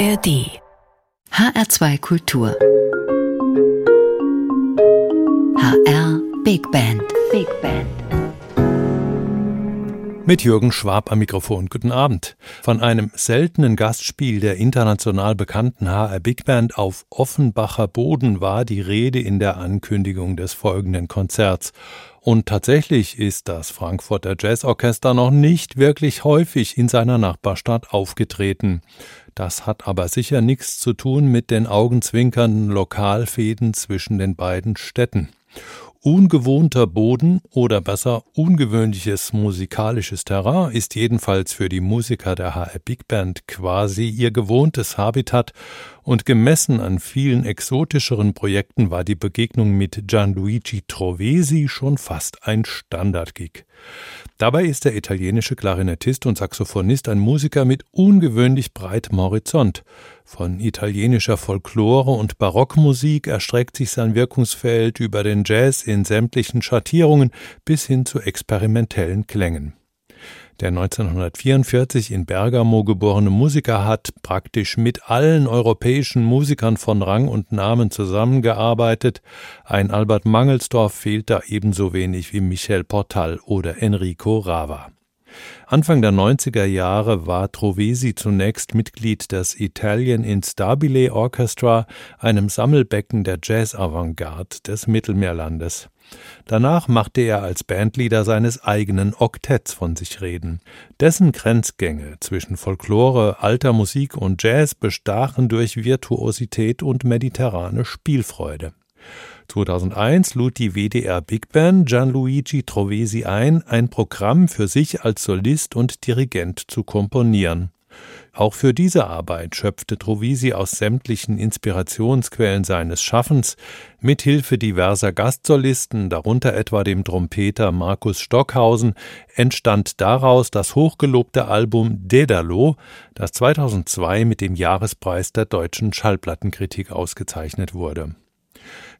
ARD HR2 Kultur. HR Big Band. Big Band mit Jürgen Schwab am Mikrofon. Guten Abend. Von einem seltenen Gastspiel der international bekannten HR Big Band auf Offenbacher Boden war die Rede in der Ankündigung des folgenden Konzerts. Und tatsächlich ist das Frankfurter Jazzorchester noch nicht wirklich häufig in seiner Nachbarstadt aufgetreten. Das hat aber sicher nichts zu tun mit den augenzwinkernden Lokalfäden zwischen den beiden Städten. Ungewohnter Boden oder besser ungewöhnliches musikalisches Terrain ist jedenfalls für die Musiker der HR Big Band quasi ihr gewohntes Habitat und gemessen an vielen exotischeren Projekten war die Begegnung mit Gianluigi Trovesi schon fast ein Standardgig. Dabei ist der italienische Klarinettist und Saxophonist ein Musiker mit ungewöhnlich breitem Horizont. Von italienischer Folklore und Barockmusik erstreckt sich sein Wirkungsfeld über den Jazz in sämtlichen Schattierungen bis hin zu experimentellen Klängen. Der 1944 in Bergamo geborene Musiker hat praktisch mit allen europäischen Musikern von Rang und Namen zusammengearbeitet. Ein Albert Mangelsdorf fehlt da ebenso wenig wie Michel Portal oder Enrico Rava. Anfang der 90er Jahre war Trovesi zunächst Mitglied des Italian Instabile Orchestra, einem Sammelbecken der Jazz-Avantgarde des Mittelmeerlandes. Danach machte er als Bandleader seines eigenen Oktetts von sich reden. Dessen Grenzgänge zwischen Folklore, alter Musik und Jazz bestachen durch Virtuosität und mediterrane Spielfreude. 2001 lud die WDR Big Band Gianluigi Trovesi ein, ein Programm für sich als Solist und Dirigent zu komponieren. Auch für diese Arbeit schöpfte Trovisi aus sämtlichen Inspirationsquellen seines Schaffens, mithilfe diverser Gastsolisten, darunter etwa dem Trompeter Markus Stockhausen, entstand daraus das hochgelobte Album Dedalo, das 2002 mit dem Jahrespreis der deutschen Schallplattenkritik ausgezeichnet wurde.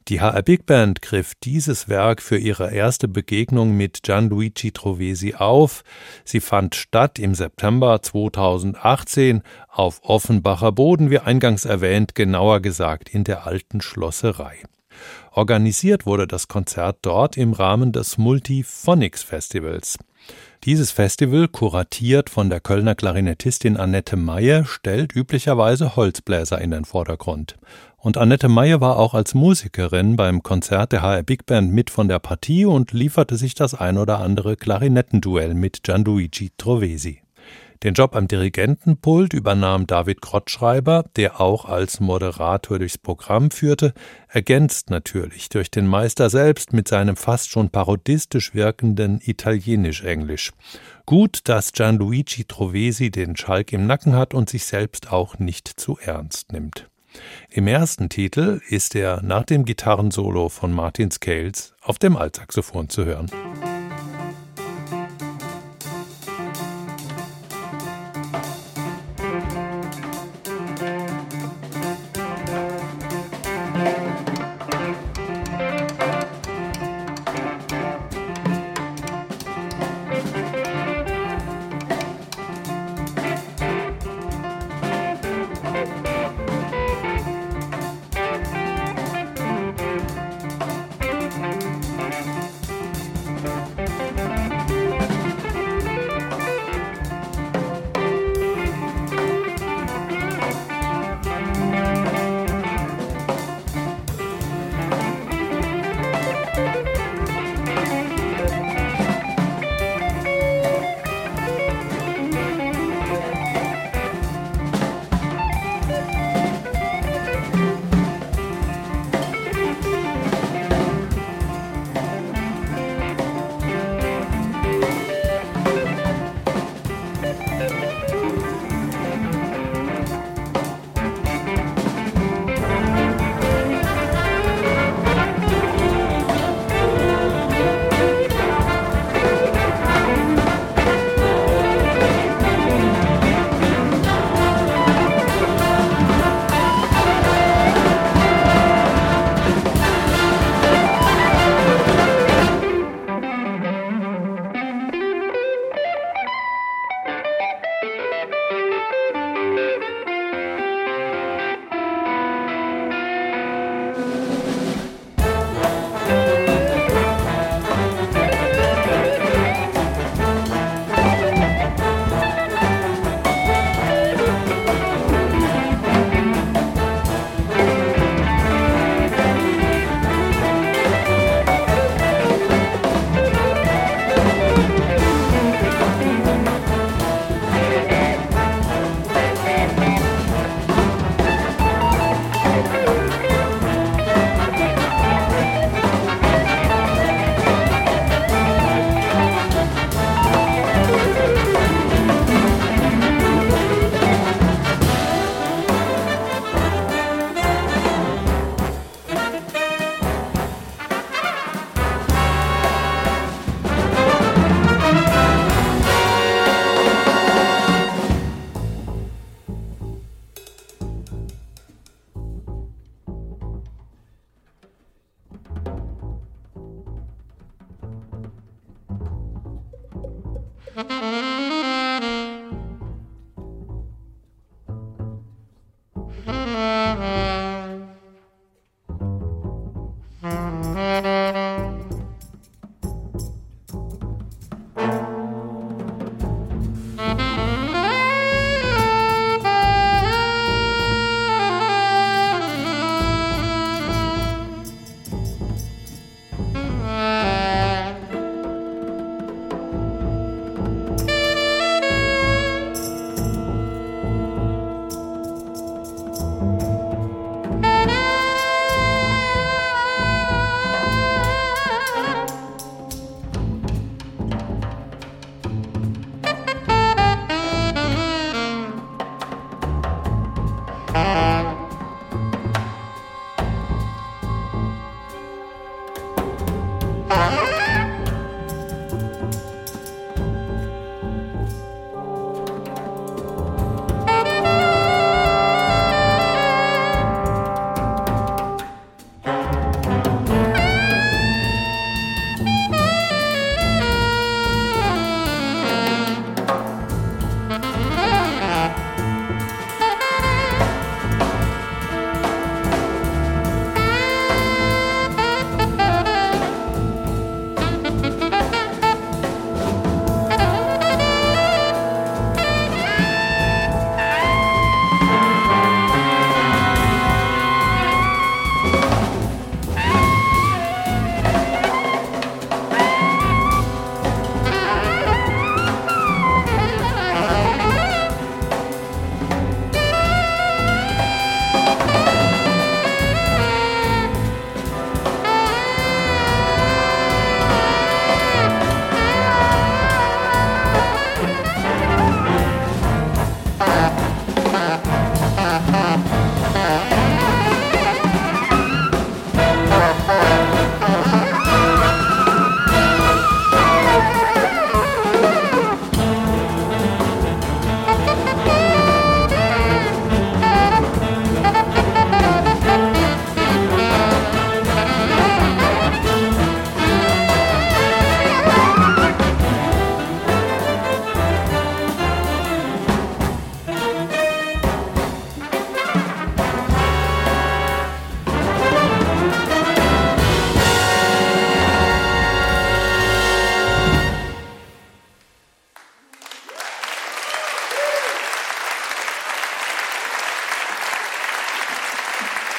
Die HR Big Band griff dieses Werk für ihre erste Begegnung mit Gianluigi Trovesi auf. Sie fand statt im September 2018 auf Offenbacher Boden, wie eingangs erwähnt, genauer gesagt in der alten Schlosserei. Organisiert wurde das Konzert dort im Rahmen des Multiphonics Festivals. Dieses Festival, kuratiert von der Kölner Klarinettistin Annette Meyer, stellt üblicherweise Holzbläser in den Vordergrund. Und Annette Meyer war auch als Musikerin beim Konzert der HR Big Band mit von der Partie und lieferte sich das ein oder andere Klarinettenduell mit Gianluigi Trovesi. Den Job am Dirigentenpult übernahm David Krottschreiber, der auch als Moderator durchs Programm führte, ergänzt natürlich durch den Meister selbst mit seinem fast schon parodistisch wirkenden Italienisch-Englisch. Gut, dass Gianluigi Trovesi den Schalk im Nacken hat und sich selbst auch nicht zu ernst nimmt. Im ersten Titel ist er nach dem Gitarrensolo von Martin Scales auf dem Altsaxophon zu hören.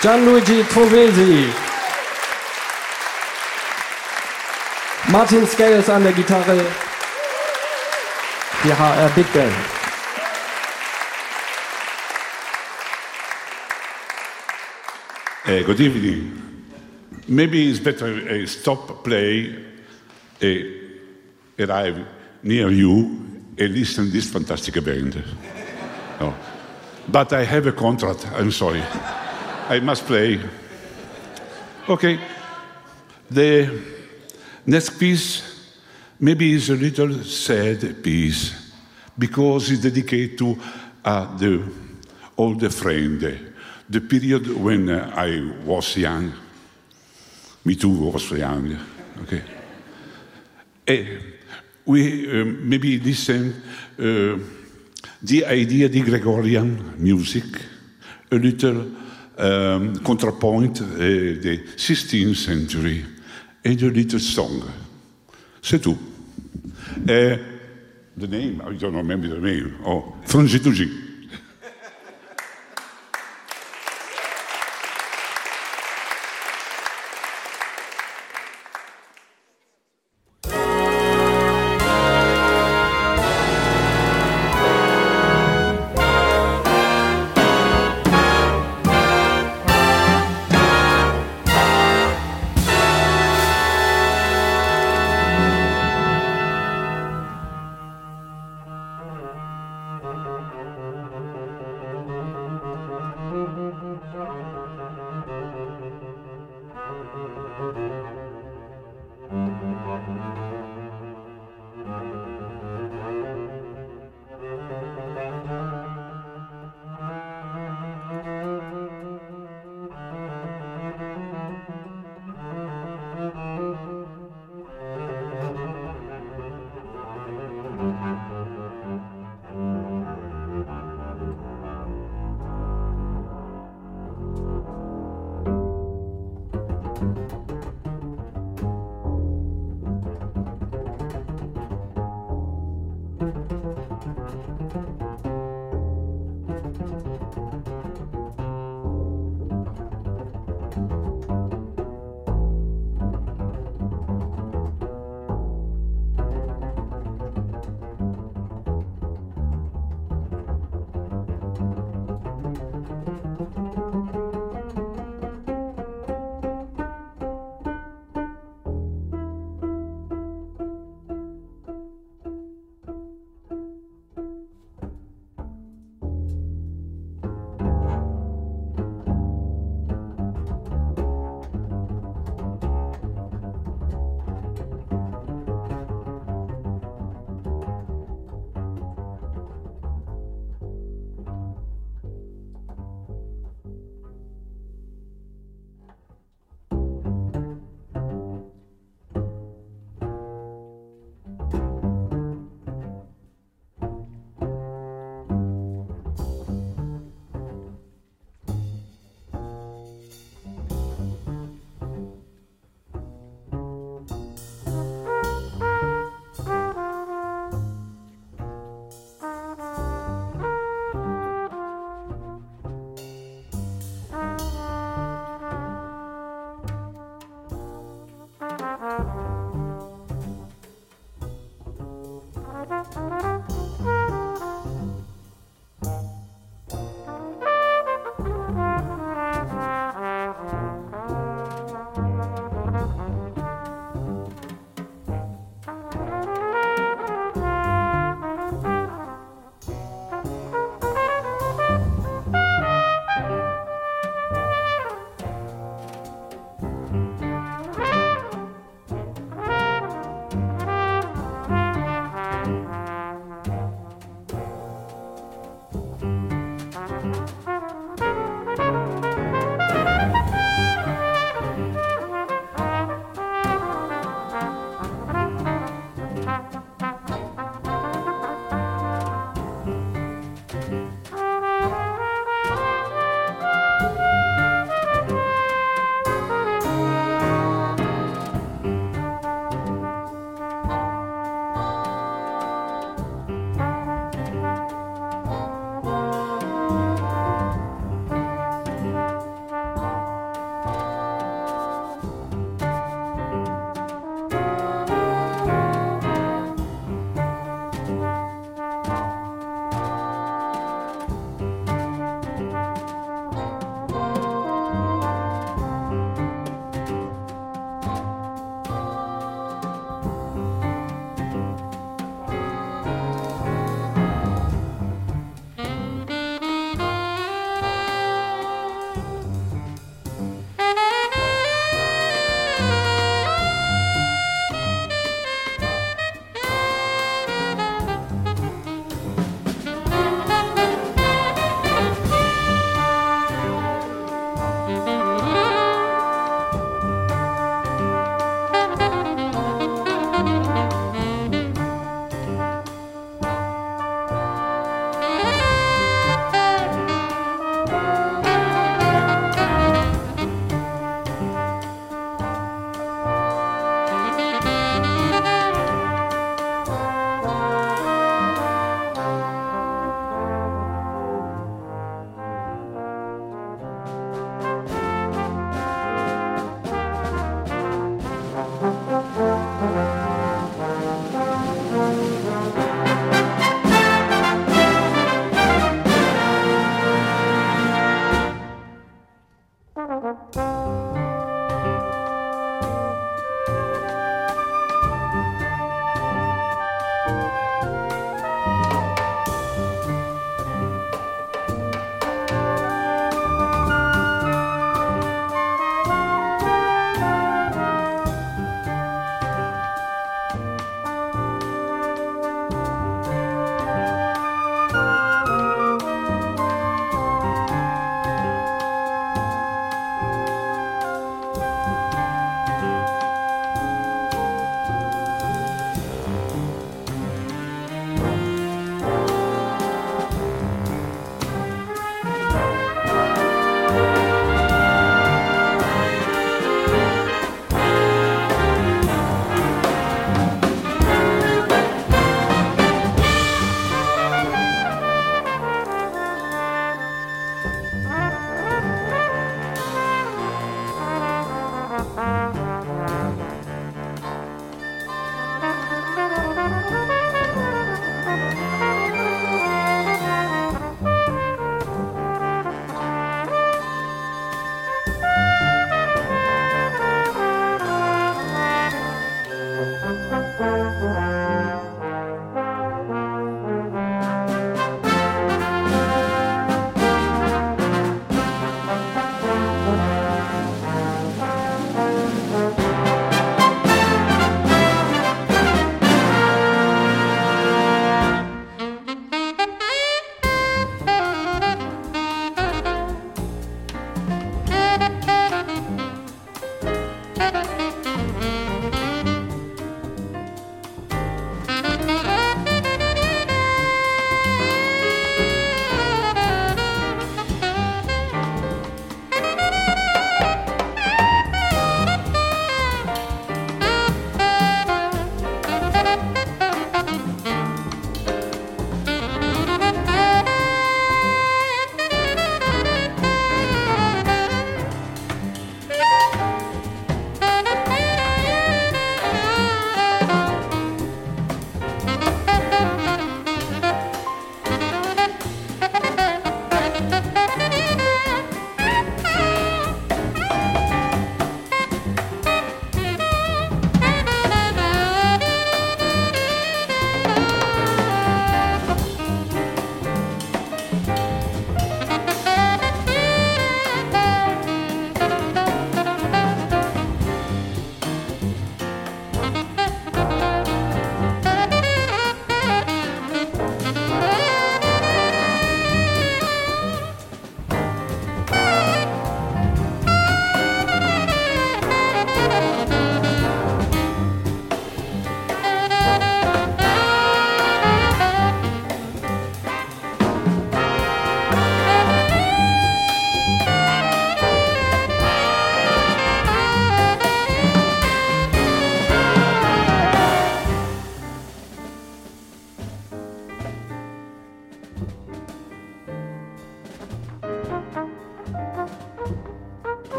Gianluigi Trovesi. Martin Scales an der Gitarre. Die HR Big Band. Uh, good evening. Maybe it's better uh, stop play, uh, arrive near you and listen to this fantastic band. no. But I have a contract, I'm sorry. I must play. Okay. The next piece maybe is a little sad piece because it's dedicated to uh, the older friend, the period when uh, I was young. Me too was young. Okay. Uh, we uh, maybe listen uh, the idea the Gregorian music, a little um, contrapoint uh, the 16th century, and a little song. C'est tout. Uh, the name, I don't remember the name. Oh, Frangitugi.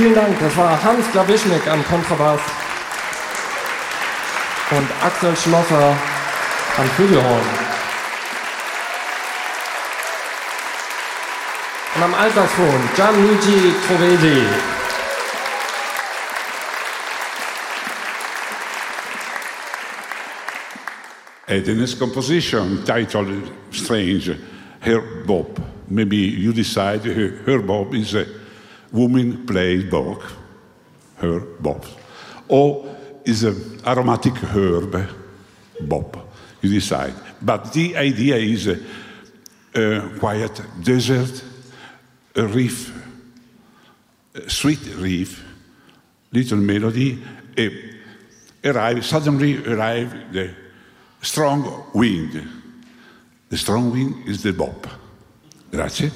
Vielen Dank, das war Hans Glawischnik am Kontrabass und Axel Schlosser am Flügelhorn. Und am Altsaxophon Gianluigi Trovesi. And the next composition titled Strange, Her Bob. Maybe you decide her, her Bob is a woman plays both, her bob. Or is an aromatic herb bob. You decide. But the idea is a, a quiet desert, a reef, a sweet reef, little melody, a, arrive, suddenly arrive the strong wind. The strong wind is the bob. Grazie.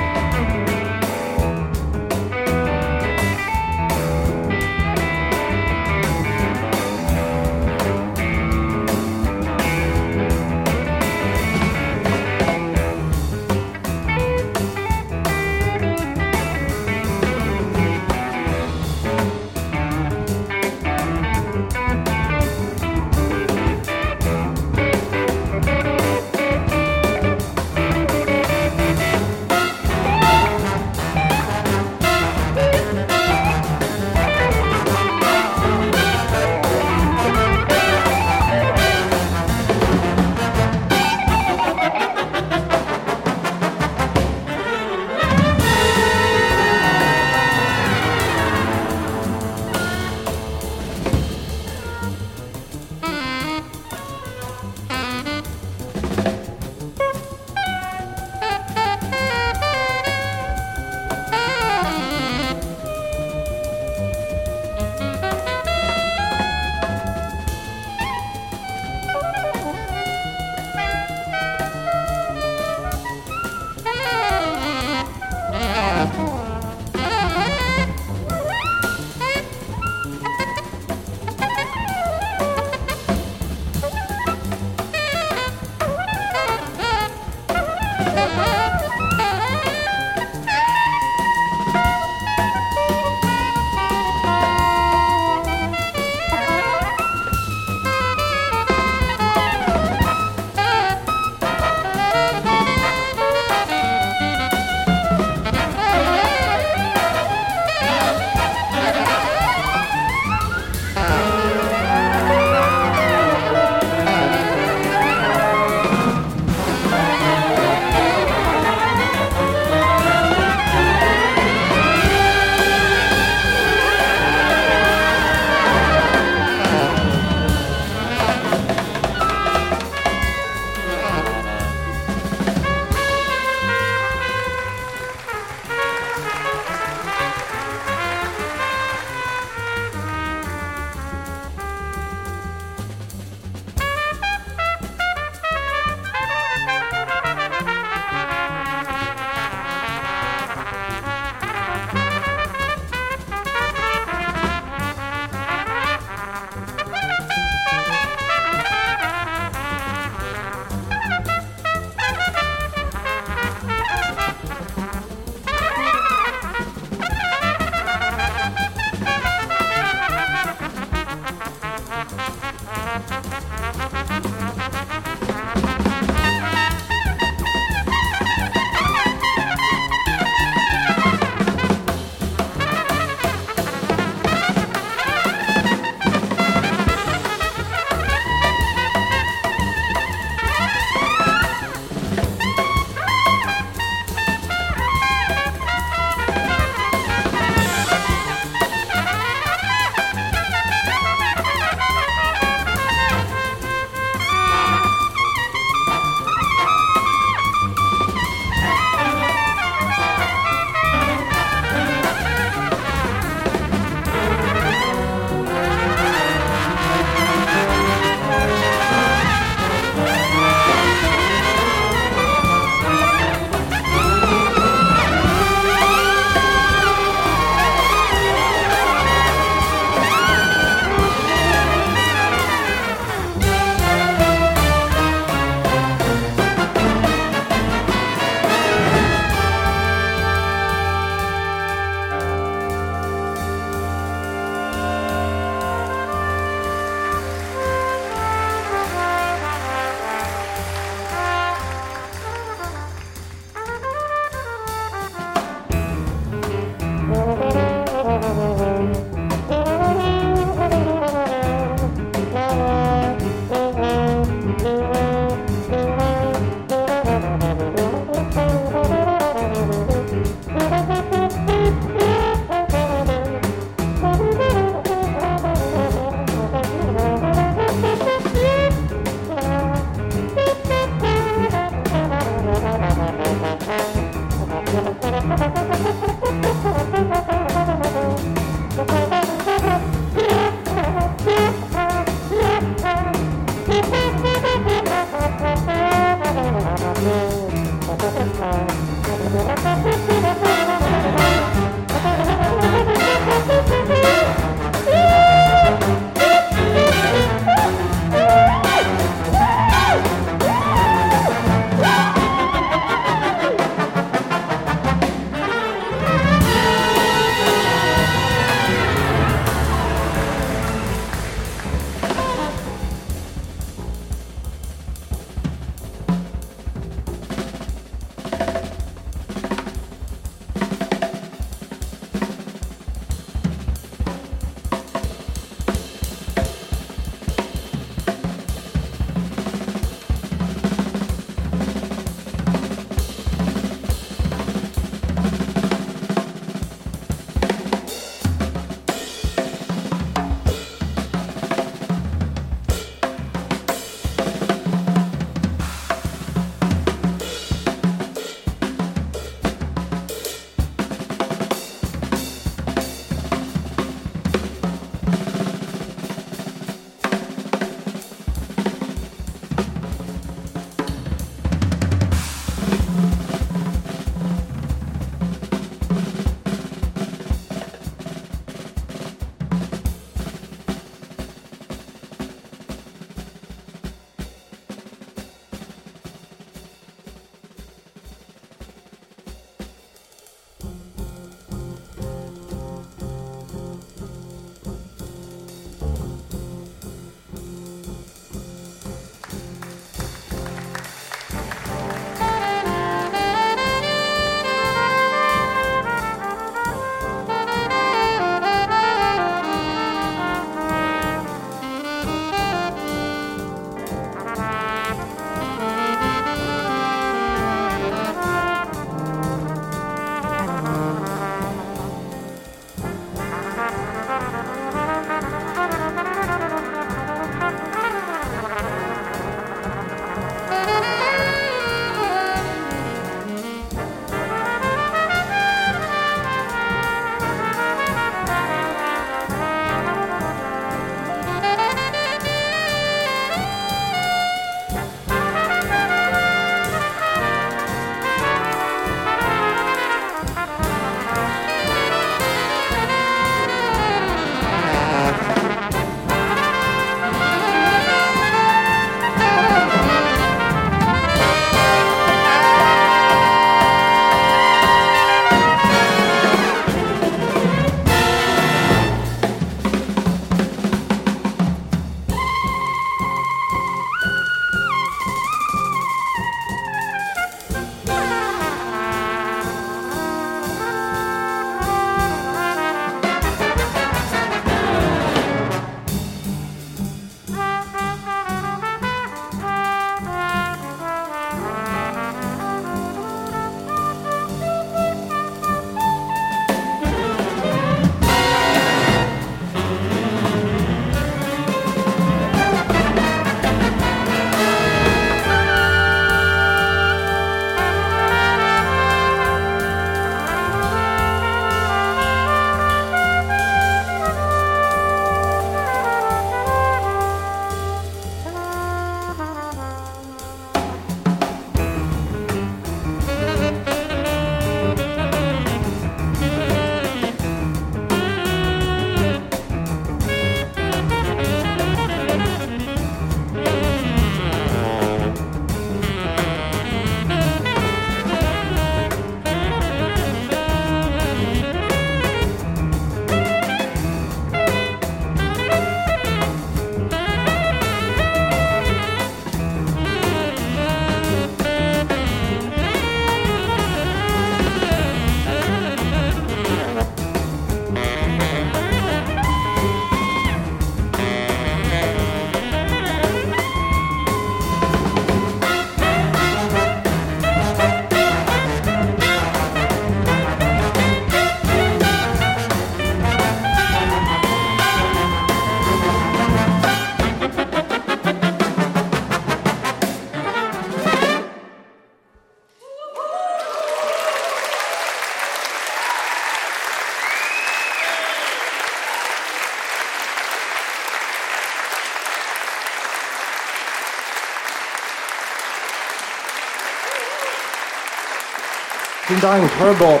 Dank, Herbob.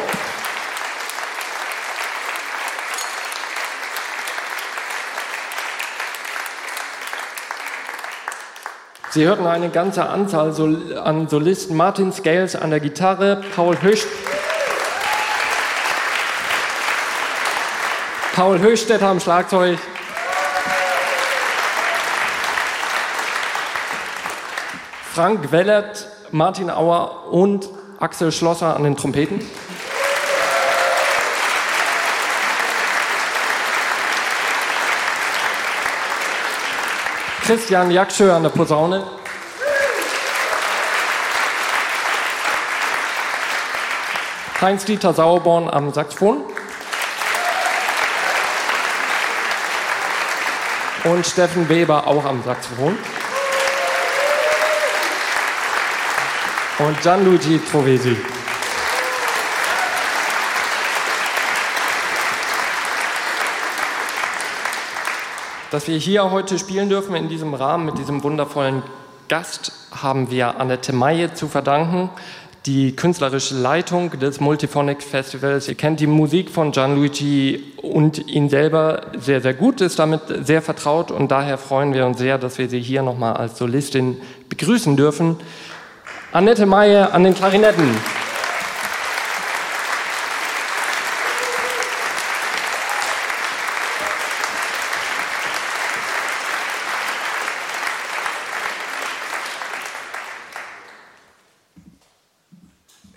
Sie hörten eine ganze Anzahl an Solisten. Martin Scales an der Gitarre, Paul Höcht. Paul Höchstädter am Schlagzeug. Frank Wellert, Martin Auer und Axel Schlosser an den Trompeten. Christian Jakschö an der Posaune. Heinz-Dieter Sauerborn am Saxophon. Und Steffen Weber auch am Saxophon. Und Gianluigi Trovesi. Dass wir hier heute spielen dürfen in diesem Rahmen mit diesem wundervollen Gast, haben wir Annette Maye zu verdanken, die künstlerische Leitung des Multiphonic Festivals. Ihr kennt die Musik von Gianluigi und ihn selber sehr, sehr gut, ist damit sehr vertraut und daher freuen wir uns sehr, dass wir sie hier nochmal als Solistin begrüßen dürfen. Annette Maye an den Klarinetten.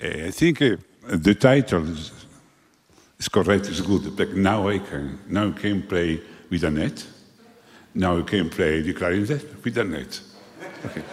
I think uh, the title is, is correct, is good, but now I can, now I can play with Annette. Now I can play the clarinet with Annette. Okay.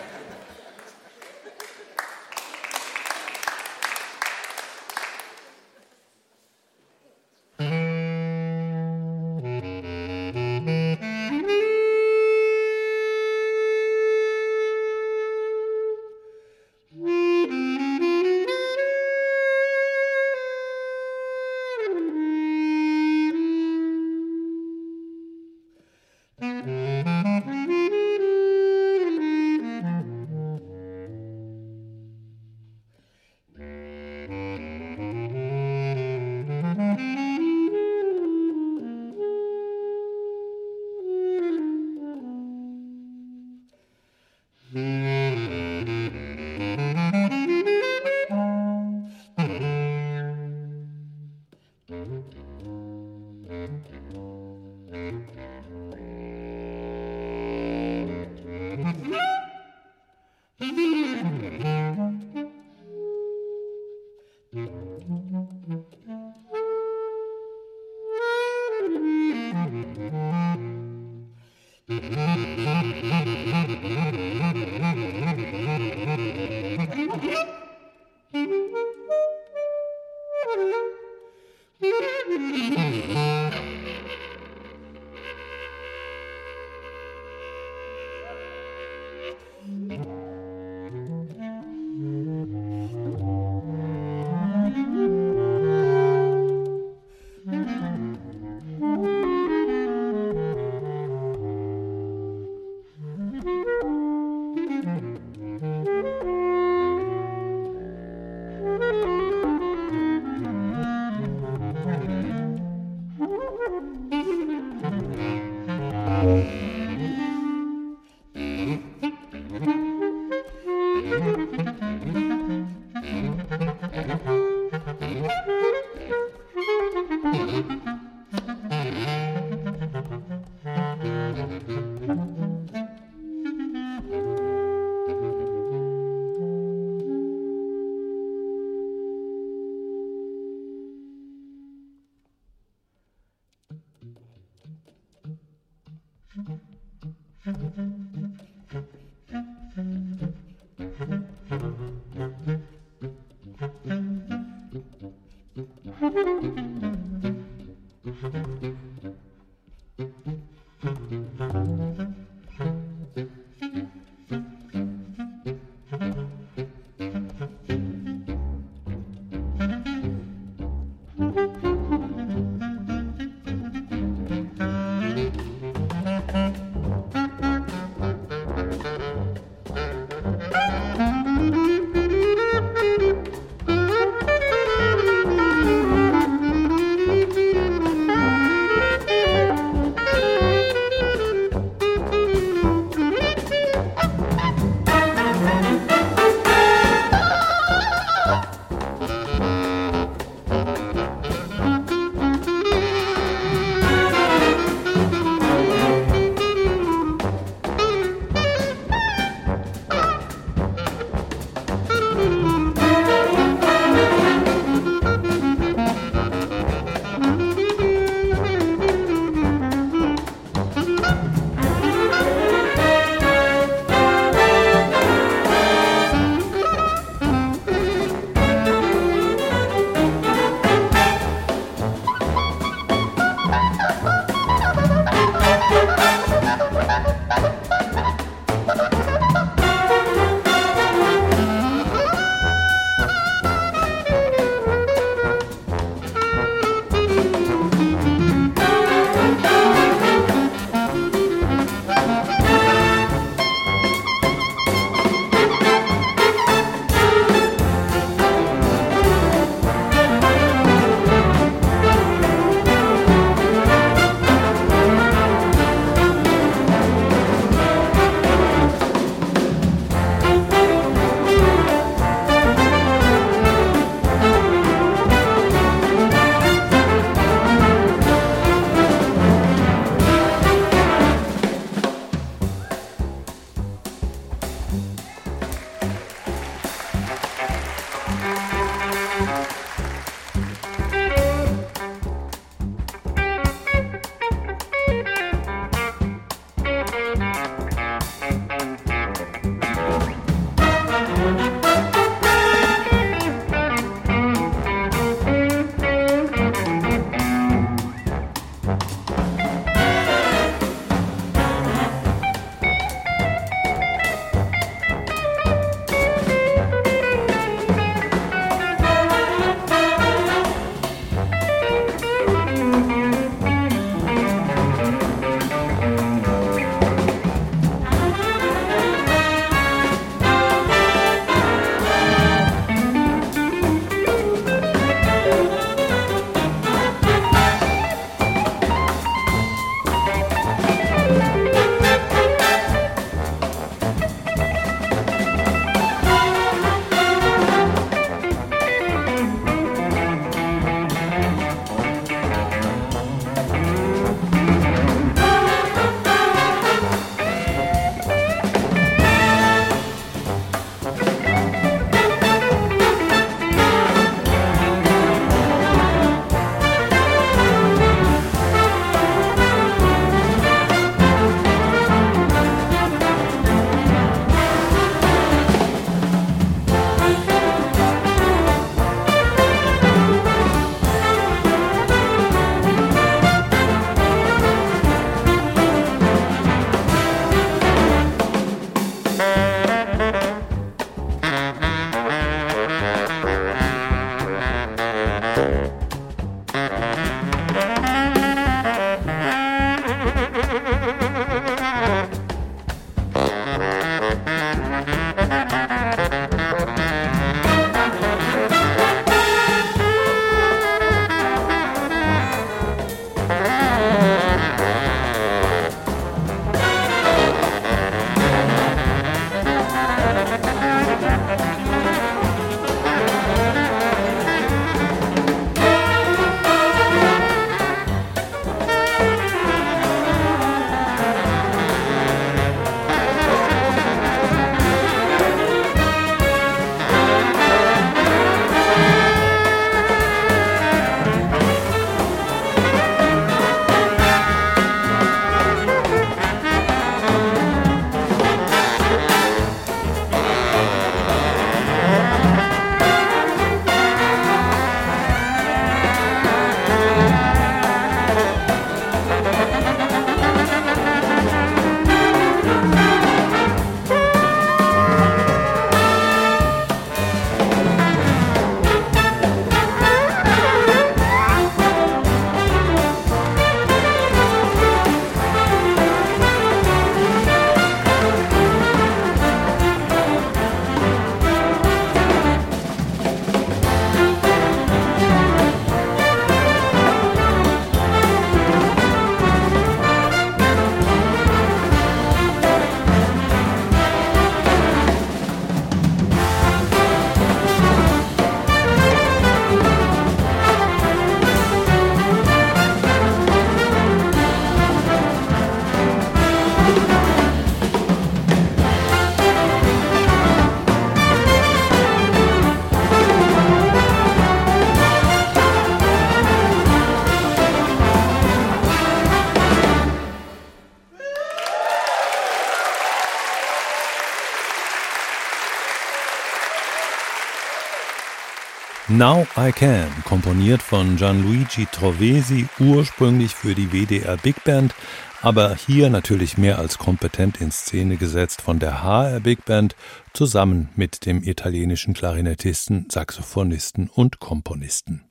Now I Can, komponiert von Gianluigi Trovesi, ursprünglich für die WDR Big Band, aber hier natürlich mehr als kompetent in Szene gesetzt von der HR Big Band, zusammen mit dem italienischen Klarinettisten, Saxophonisten und Komponisten.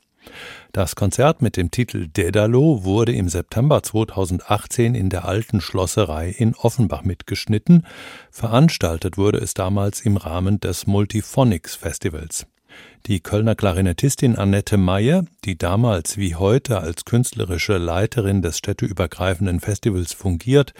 Das Konzert mit dem Titel Dedalo wurde im September 2018 in der Alten Schlosserei in Offenbach mitgeschnitten. Veranstaltet wurde es damals im Rahmen des Multiphonics Festivals. Die Kölner Klarinettistin Annette Meyer, die damals wie heute als künstlerische Leiterin des städteübergreifenden Festivals fungiert,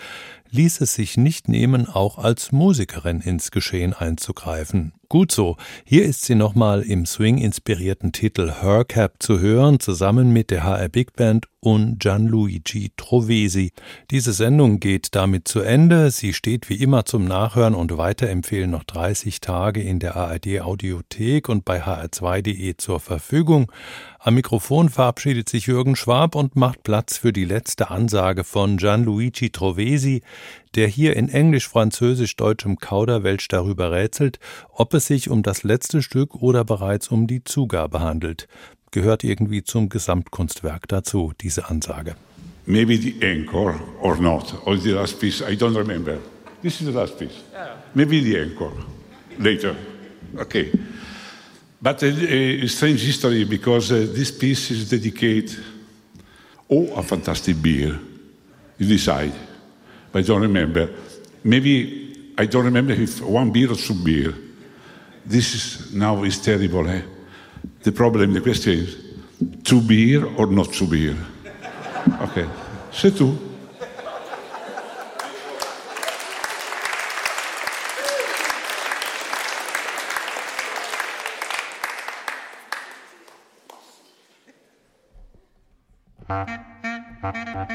ließ es sich nicht nehmen, auch als Musikerin ins Geschehen einzugreifen. Gut so, hier ist sie nochmal im Swing-inspirierten Titel Her Cap zu hören, zusammen mit der HR Big Band und Gianluigi Trovesi. Diese Sendung geht damit zu Ende. Sie steht wie immer zum Nachhören und Weiterempfehlen noch 30 Tage in der ARD Audiothek und bei hr2.de zur Verfügung. Am Mikrofon verabschiedet sich Jürgen Schwab und macht Platz für die letzte Ansage von Gianluigi Trovesi, der hier in englisch-französisch-deutschem Kauderwelsch darüber rätselt, ob es sich um das letzte Stück oder bereits um die Zugabe handelt. Gehört irgendwie zum Gesamtkunstwerk dazu, diese Ansage. Maybe the encore or not, or the last piece, I don't remember. This is the last piece. Maybe the encore, later. Okay. But a, a strange history because uh, this piece is dedicated, oh, a fantastic beer. You decide. but I don't remember. Maybe I don't remember if one beer or two beer. This is now is terrible. Eh? The problem, the question is, two beer or not two beer? okay, say two. Thank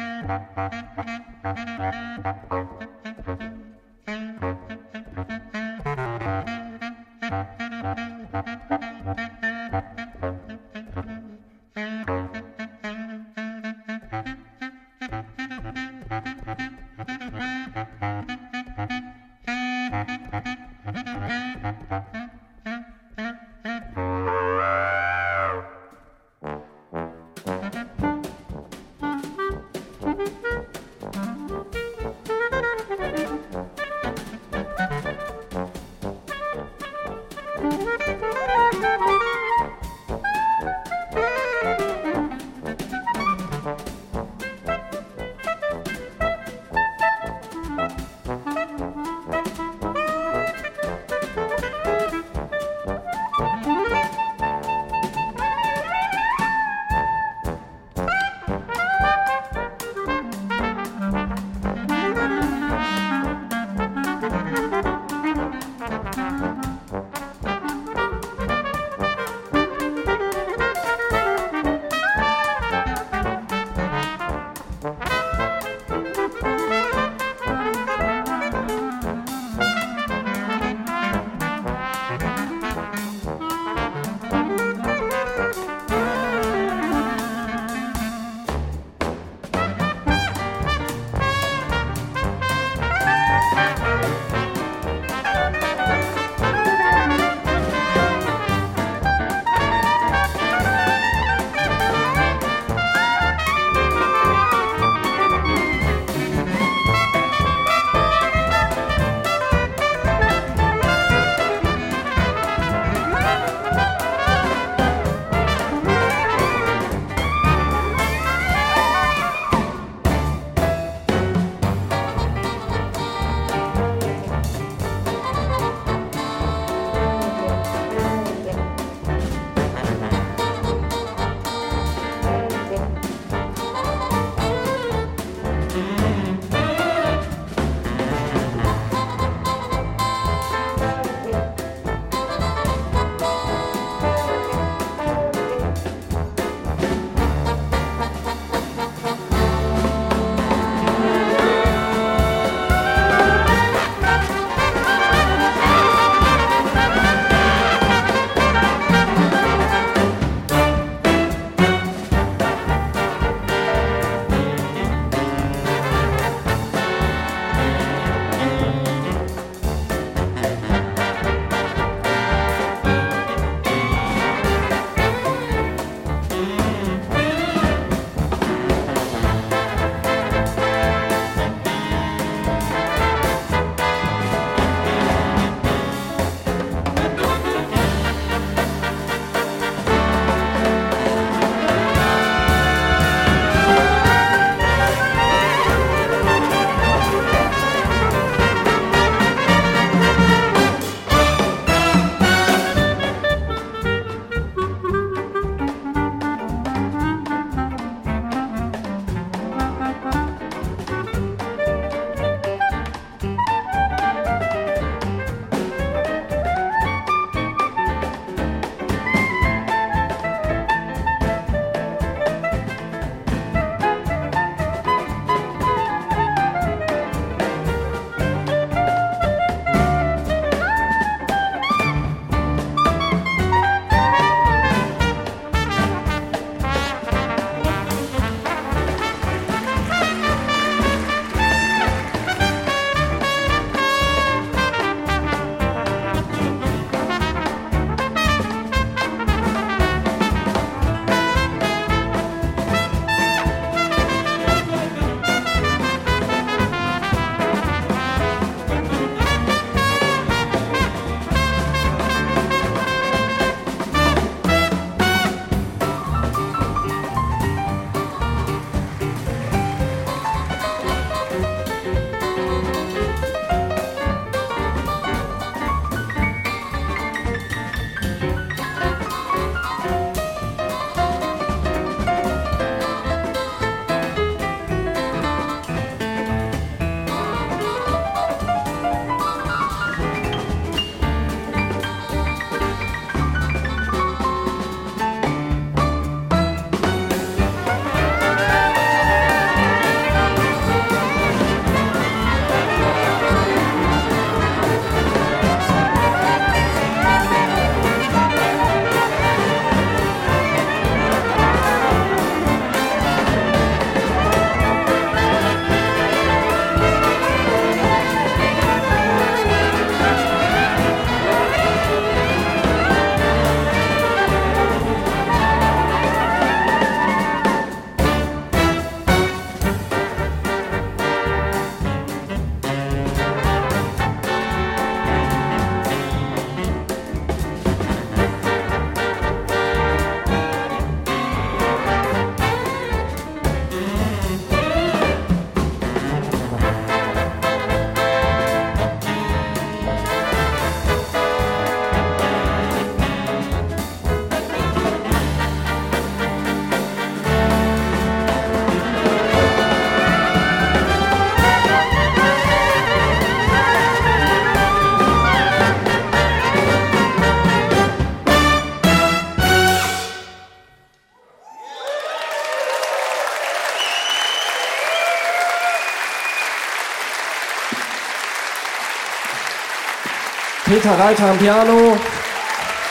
Peter Reiter am Piano,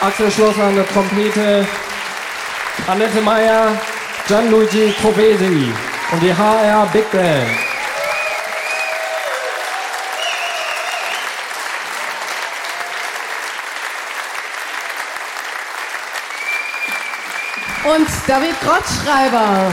Axel Schlosser an der Trompete, Annette Meyer, Gianluigi Provesi und die HR Big Band. Und David Grottschreiber.